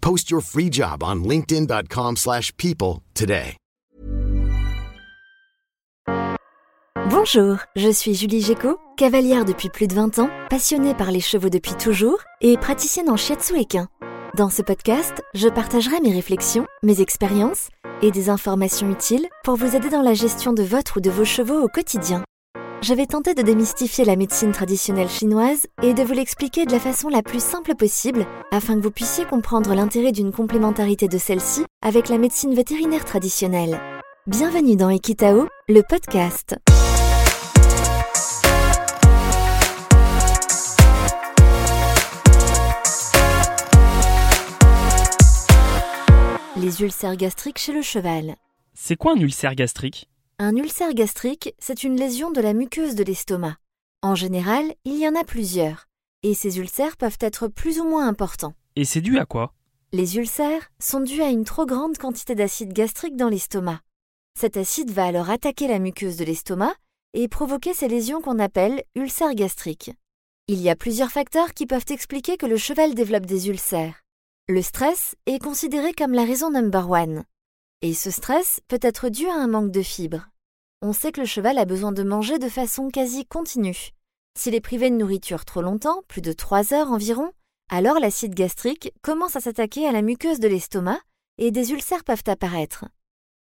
Post your free job on linkedin.com/people slash people today. Bonjour, je suis Julie Géco, cavalière depuis plus de 20 ans, passionnée par les chevaux depuis toujours et praticienne en shiatsu équin. Dans ce podcast, je partagerai mes réflexions, mes expériences et des informations utiles pour vous aider dans la gestion de votre ou de vos chevaux au quotidien. Je vais tenter de démystifier la médecine traditionnelle chinoise et de vous l'expliquer de la façon la plus simple possible afin que vous puissiez comprendre l'intérêt d'une complémentarité de celle-ci avec la médecine vétérinaire traditionnelle. Bienvenue dans Equitao, le podcast. Les ulcères gastriques chez le cheval. C'est quoi un ulcère gastrique? Un ulcère gastrique, c'est une lésion de la muqueuse de l'estomac. En général, il y en a plusieurs, et ces ulcères peuvent être plus ou moins importants. Et c'est dû à quoi? Les ulcères sont dus à une trop grande quantité d'acide gastrique dans l'estomac. Cet acide va alors attaquer la muqueuse de l'estomac et provoquer ces lésions qu'on appelle ulcères gastriques. Il y a plusieurs facteurs qui peuvent expliquer que le cheval développe des ulcères. Le stress est considéré comme la raison number one. Et ce stress peut être dû à un manque de fibres. On sait que le cheval a besoin de manger de façon quasi continue. S'il est privé de nourriture trop longtemps, plus de 3 heures environ, alors l'acide gastrique commence à s'attaquer à la muqueuse de l'estomac et des ulcères peuvent apparaître.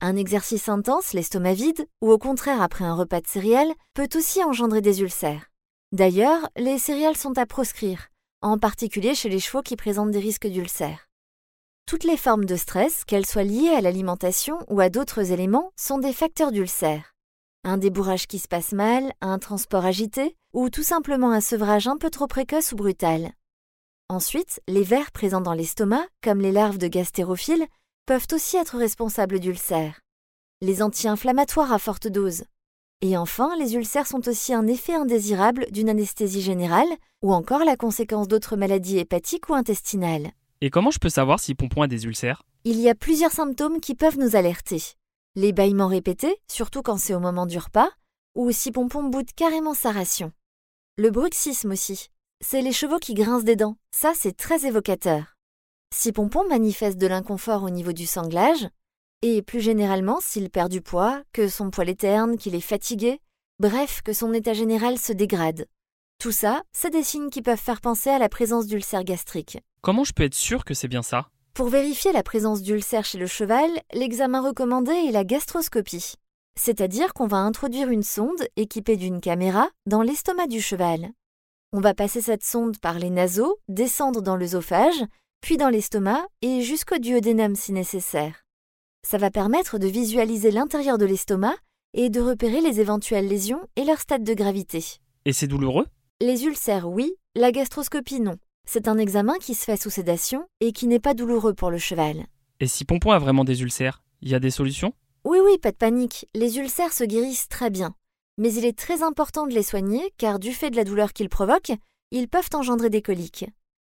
Un exercice intense, l'estomac vide, ou au contraire après un repas de céréales, peut aussi engendrer des ulcères. D'ailleurs, les céréales sont à proscrire, en particulier chez les chevaux qui présentent des risques d'ulcères. Toutes les formes de stress, qu'elles soient liées à l'alimentation ou à d'autres éléments, sont des facteurs d'ulcères. Un débourrage qui se passe mal, un transport agité, ou tout simplement un sevrage un peu trop précoce ou brutal. Ensuite, les vers présents dans l'estomac, comme les larves de gastérophiles, peuvent aussi être responsables d'ulcères. Les anti-inflammatoires à forte dose. Et enfin, les ulcères sont aussi un effet indésirable d'une anesthésie générale ou encore la conséquence d'autres maladies hépatiques ou intestinales. Et comment je peux savoir si Pompon a des ulcères? Il y a plusieurs symptômes qui peuvent nous alerter. Les bâillements répétés, surtout quand c'est au moment du repas, ou si Pompon boude carrément sa ration. Le bruxisme aussi. C'est les chevaux qui grincent des dents. Ça, c'est très évocateur. Si Pompon manifeste de l'inconfort au niveau du sanglage, et plus généralement s'il perd du poids, que son poil est terne, qu'il est fatigué, bref, que son état général se dégrade. Tout ça, c'est des signes qui peuvent faire penser à la présence d'ulcères gastriques. Comment je peux être sûr que c'est bien ça? Pour vérifier la présence d'ulcères chez le cheval, l'examen recommandé est la gastroscopie. C'est-à-dire qu'on va introduire une sonde équipée d'une caméra dans l'estomac du cheval. On va passer cette sonde par les naseaux, descendre dans l'œsophage, puis dans l'estomac et jusqu'au duodénum si nécessaire. Ça va permettre de visualiser l'intérieur de l'estomac et de repérer les éventuelles lésions et leur stade de gravité. Et c'est douloureux? Les ulcères, oui, la gastroscopie, non. C'est un examen qui se fait sous sédation et qui n'est pas douloureux pour le cheval. Et si Pompon a vraiment des ulcères, il y a des solutions? Oui, oui, pas de panique, les ulcères se guérissent très bien. Mais il est très important de les soigner car du fait de la douleur qu'ils provoquent, ils peuvent engendrer des coliques.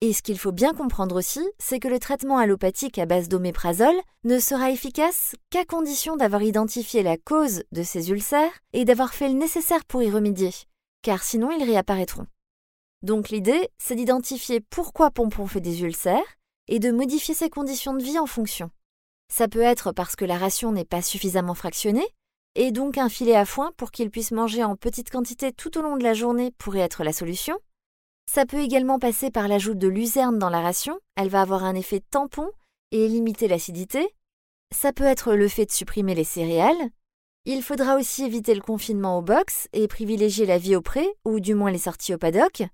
Et ce qu'il faut bien comprendre aussi, c'est que le traitement allopathique à base d'oméprazole ne sera efficace qu'à condition d'avoir identifié la cause de ces ulcères et d'avoir fait le nécessaire pour y remédier, car sinon ils réapparaîtront. Donc l'idée, c'est d'identifier pourquoi Pompon fait des ulcères et de modifier ses conditions de vie en fonction. Ça peut être parce que la ration n'est pas suffisamment fractionnée, et donc un filet à foin pour qu'il puisse manger en petite quantité tout au long de la journée pourrait être la solution. Ça peut également passer par l'ajout de luzerne dans la ration, elle va avoir un effet tampon et limiter l'acidité. Ça peut être le fait de supprimer les céréales. Il faudra aussi éviter le confinement au box et privilégier la vie au pré, ou du moins les sorties au paddock.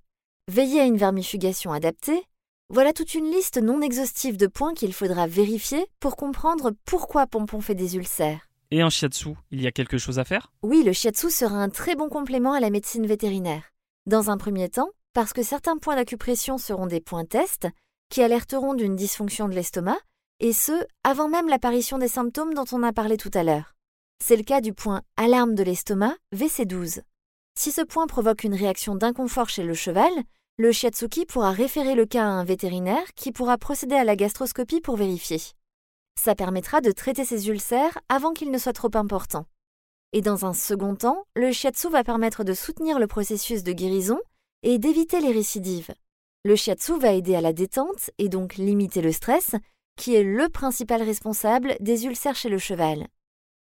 Veiller à une vermifugation adaptée. Voilà toute une liste non exhaustive de points qu'il faudra vérifier pour comprendre pourquoi Pompon fait des ulcères. Et en shiatsu, il y a quelque chose à faire? Oui, le shiatsu sera un très bon complément à la médecine vétérinaire. Dans un premier temps, parce que certains points d'acupression seront des points tests qui alerteront d'une dysfonction de l'estomac, et ce, avant même l'apparition des symptômes dont on a parlé tout à l'heure. C'est le cas du point alarme de l'estomac, VC12. Si ce point provoque une réaction d'inconfort chez le cheval, le shiatsuki pourra référer le cas à un vétérinaire qui pourra procéder à la gastroscopie pour vérifier. Ça permettra de traiter ces ulcères avant qu'ils ne soient trop importants. Et dans un second temps, le shiatsu va permettre de soutenir le processus de guérison et d'éviter les récidives. Le shiatsu va aider à la détente et donc limiter le stress, qui est le principal responsable des ulcères chez le cheval.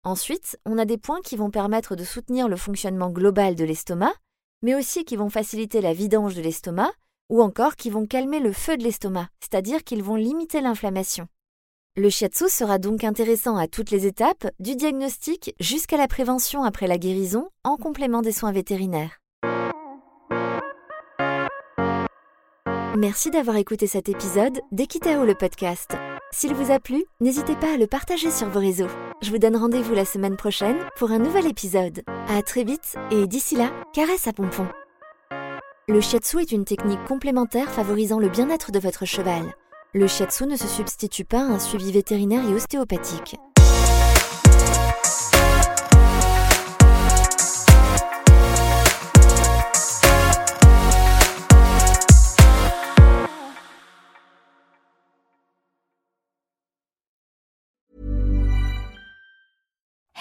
Ensuite, on a des points qui vont permettre de soutenir le fonctionnement global de l'estomac, mais aussi qui vont faciliter la vidange de l'estomac, ou encore qui vont calmer le feu de l'estomac, c'est-à-dire qu'ils vont limiter l'inflammation. Le shiatsu sera donc intéressant à toutes les étapes, du diagnostic jusqu'à la prévention après la guérison, en complément des soins vétérinaires. Merci d'avoir écouté cet épisode d'Equitao le podcast. S'il vous a plu, n'hésitez pas à le partager sur vos réseaux. Je vous donne rendez-vous la semaine prochaine pour un nouvel épisode. À très vite et d'ici là, caresse à pompon. Le shiatsu est une technique complémentaire favorisant le bien-être de votre cheval. Le shiatsu ne se substitue pas à un suivi vétérinaire et ostéopathique.